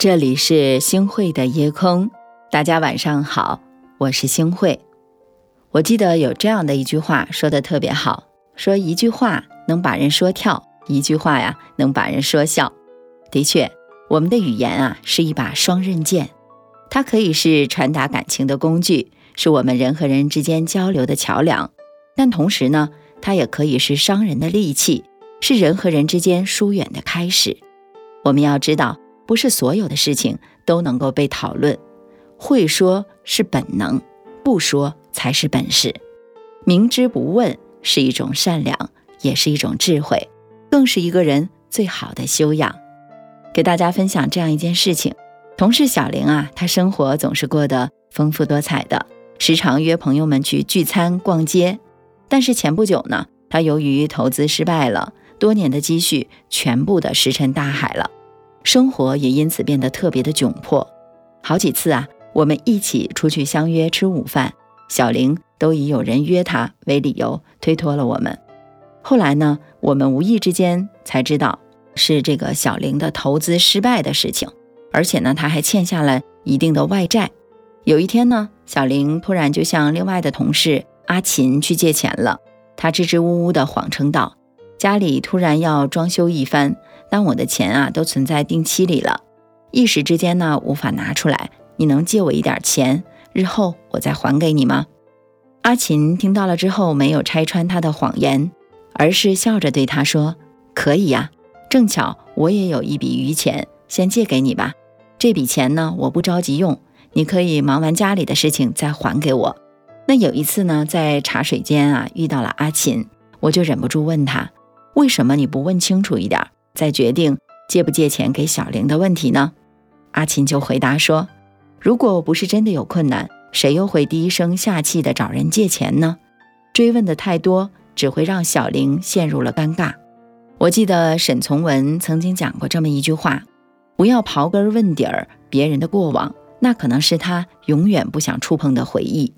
这里是星汇的夜空，大家晚上好，我是星汇。我记得有这样的一句话说的特别好，说一句话能把人说跳，一句话呀能把人说笑。的确，我们的语言啊是一把双刃剑，它可以是传达感情的工具，是我们人和人之间交流的桥梁，但同时呢，它也可以是伤人的利器，是人和人之间疏远的开始。我们要知道。不是所有的事情都能够被讨论，会说是本能，不说才是本事。明知不问是一种善良，也是一种智慧，更是一个人最好的修养。给大家分享这样一件事情：同事小玲啊，她生活总是过得丰富多彩的，时常约朋友们去聚餐、逛街。但是前不久呢，她由于投资失败了，多年的积蓄全部的石沉大海了。生活也因此变得特别的窘迫，好几次啊，我们一起出去相约吃午饭，小玲都以有人约她为理由推脱了我们。后来呢，我们无意之间才知道是这个小玲的投资失败的事情，而且呢，她还欠下了一定的外债。有一天呢，小玲突然就向另外的同事阿琴去借钱了，她支支吾吾地谎称道：“家里突然要装修一番。”但我的钱啊都存在定期里了，一时之间呢无法拿出来。你能借我一点钱，日后我再还给你吗？阿琴听到了之后，没有拆穿他的谎言，而是笑着对他说：“可以呀，正巧我也有一笔余钱，先借给你吧。这笔钱呢我不着急用，你可以忙完家里的事情再还给我。”那有一次呢，在茶水间啊遇到了阿琴，我就忍不住问他：“为什么你不问清楚一点？”再决定借不借钱给小玲的问题呢？阿琴就回答说：“如果不是真的有困难，谁又会低声下气的找人借钱呢？追问的太多，只会让小玲陷入了尴尬。”我记得沈从文曾经讲过这么一句话：“不要刨根问底儿别人的过往，那可能是他永远不想触碰的回忆。”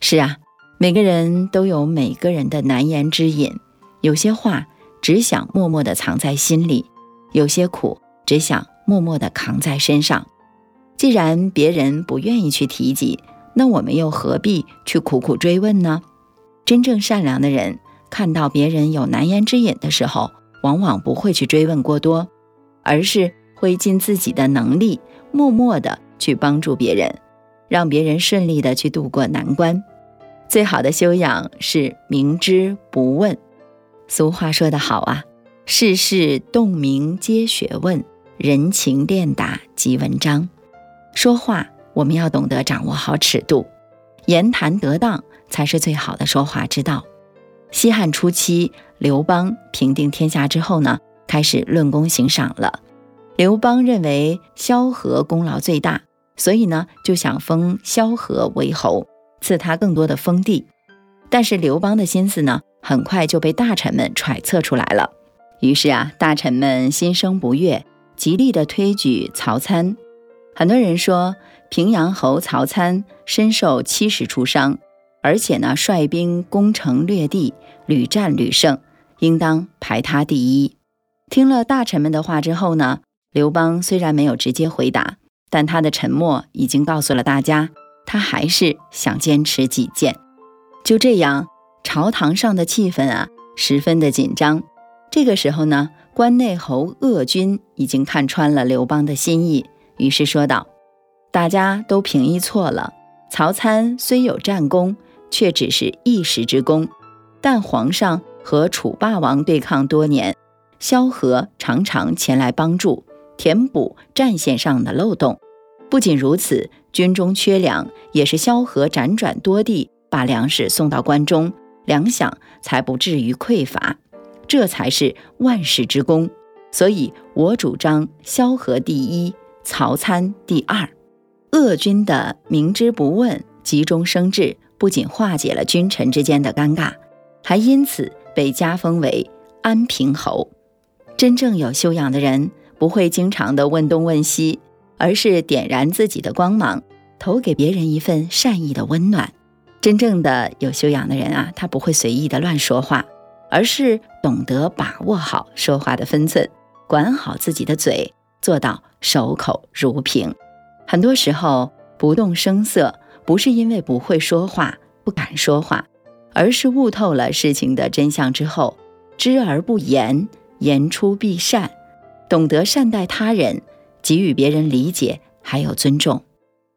是啊，每个人都有每个人的难言之隐，有些话。只想默默地藏在心里，有些苦只想默默地扛在身上。既然别人不愿意去提及，那我们又何必去苦苦追问呢？真正善良的人，看到别人有难言之隐的时候，往往不会去追问过多，而是会尽自己的能力，默默地去帮助别人，让别人顺利地去度过难关。最好的修养是明知不问。俗话说得好啊，世事洞明皆学问，人情练达即文章。说话我们要懂得掌握好尺度，言谈得当才是最好的说话之道。西汉初期，刘邦平定天下之后呢，开始论功行赏了。刘邦认为萧何功劳最大，所以呢就想封萧何为侯，赐他更多的封地。但是刘邦的心思呢？很快就被大臣们揣测出来了，于是啊，大臣们心生不悦，极力的推举曹参。很多人说，平阳侯曹参身受七十出伤，而且呢，率兵攻城略地，屡战屡胜，应当排他第一。听了大臣们的话之后呢，刘邦虽然没有直接回答，但他的沉默已经告诉了大家，他还是想坚持己见。就这样。朝堂上的气氛啊，十分的紧张。这个时候呢，关内侯鄂军已经看穿了刘邦的心意，于是说道：“大家都评议错了。曹参虽有战功，却只是一时之功。但皇上和楚霸王对抗多年，萧何常常前来帮助，填补战线上的漏洞。不仅如此，军中缺粮，也是萧何辗转多地把粮食送到关中。”粮饷才不至于匮乏，这才是万世之功。所以我主张萧何第一，曹参第二。鄂军的明知不问、急中生智，不仅化解了君臣之间的尴尬，还因此被加封为安平侯。真正有修养的人，不会经常的问东问西，而是点燃自己的光芒，投给别人一份善意的温暖。真正的有修养的人啊，他不会随意的乱说话，而是懂得把握好说话的分寸，管好自己的嘴，做到守口如瓶。很多时候不动声色，不是因为不会说话、不敢说话，而是悟透了事情的真相之后，知而不言，言出必善，懂得善待他人，给予别人理解还有尊重。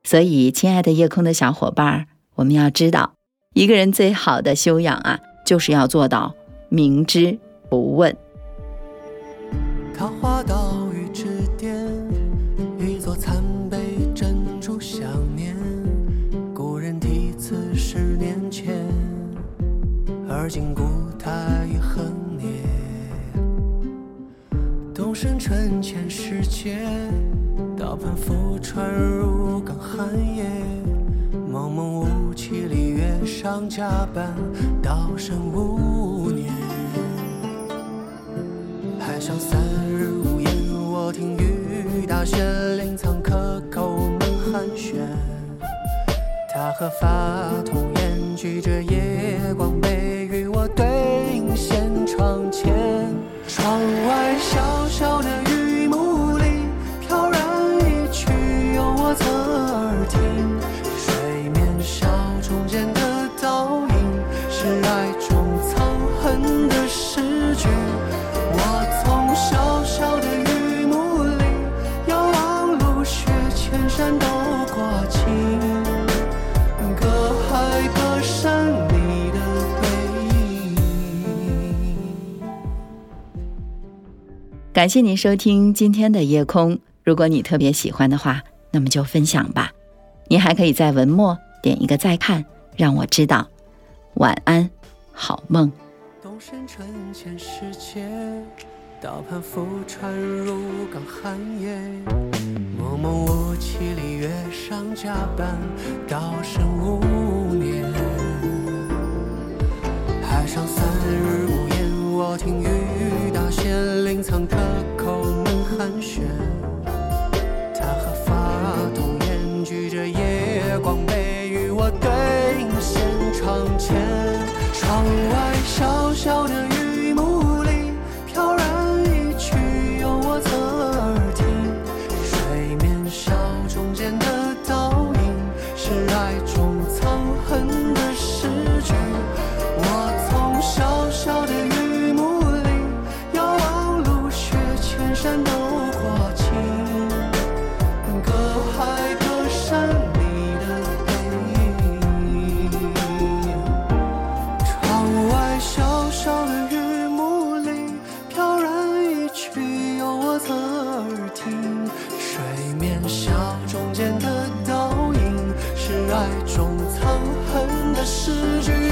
所以，亲爱的夜空的小伙伴儿，我们要知道，一个人最好的修养啊，就是要做到明知不问。桃花岛屿之巅，一座残碑珍珠想念。故人题词十年前，而今故态已横年。东升春浅时节，刀盘浮船入港寒夜。蒙蒙雾气里，月上加班，道声无年。海上三日无言，我听雨打雪，临沧客叩门寒暄。他和发童颜，举着夜光杯，与我对影现窗前。窗外小小的雨感谢您收听今天的夜空。如果你特别喜欢的话，那么就分享吧。您还可以在文末点一个再看，让我知道。晚安，好梦。东升春浅时节，刀盘浮船入港寒夜。蒙蒙雾气里，月上加班，道声无年。海上三日无言，我听雨多情，隔海隔山，你的背影。窗外潇潇的雨幕里，飘然一曲，由我侧耳听。水面小中间的倒影，是爱中藏恨的诗句。